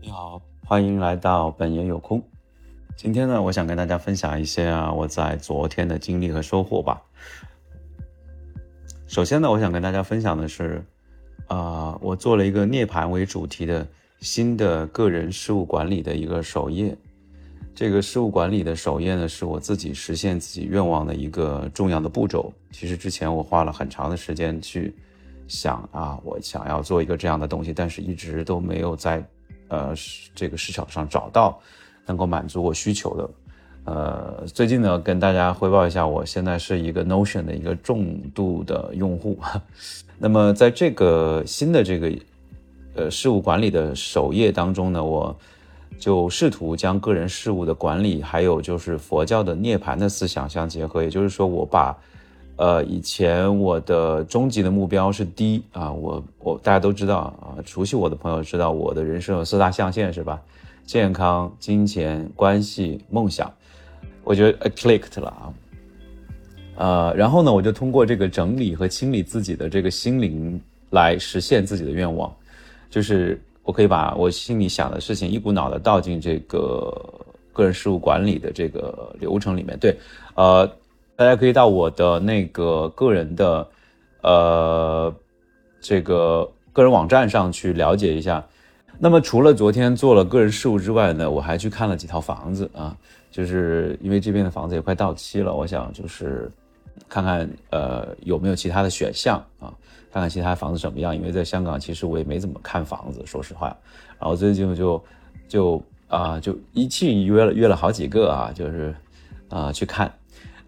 你好，欢迎来到本爷有空。今天呢，我想跟大家分享一些啊我在昨天的经历和收获吧。首先呢，我想跟大家分享的是，啊，我做了一个涅槃为主题的新的个人事务管理的一个首页。这个事务管理的首页呢，是我自己实现自己愿望的一个重要的步骤。其实之前我花了很长的时间去想啊，我想要做一个这样的东西，但是一直都没有在呃这个市场上找到能够满足我需求的。呃，最近呢，跟大家汇报一下，我现在是一个 Notion 的一个重度的用户。那么在这个新的这个呃事务管理的首页当中呢，我。就试图将个人事务的管理，还有就是佛教的涅槃的思想相结合。也就是说，我把，呃，以前我的终极的目标是低啊，我我大家都知道啊，熟悉我的朋友知道我的人生有四大象限是吧？健康、金钱、关系、梦想。我觉得 clicked 了啊，呃，然后呢，我就通过这个整理和清理自己的这个心灵来实现自己的愿望，就是。我可以把我心里想的事情一股脑的倒进这个个人事务管理的这个流程里面。对，呃，大家可以到我的那个个人的，呃，这个个人网站上去了解一下。那么除了昨天做了个人事务之外呢，我还去看了几套房子啊，就是因为这边的房子也快到期了，我想就是看看呃有没有其他的选项啊。看看其他房子怎么样，因为在香港其实我也没怎么看房子，说实话。然后最近就就啊就一气约了约了好几个啊，就是啊去看，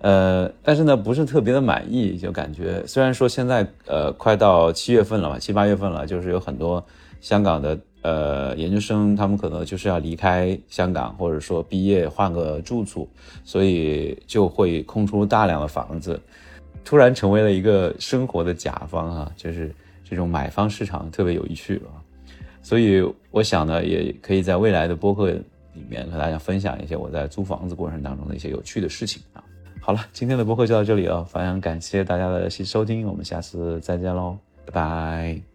呃，但是呢不是特别的满意，就感觉虽然说现在呃快到七月份了嘛，七八月份了，就是有很多香港的呃研究生，他们可能就是要离开香港，或者说毕业换个住处，所以就会空出大量的房子。突然成为了一个生活的甲方啊，就是这种买方市场特别有趣啊，所以我想呢，也可以在未来的播客里面和大家分享一些我在租房子过程当中的一些有趣的事情啊。好了，今天的播客就到这里了，非常感谢大家的收听，我们下次再见喽，拜拜。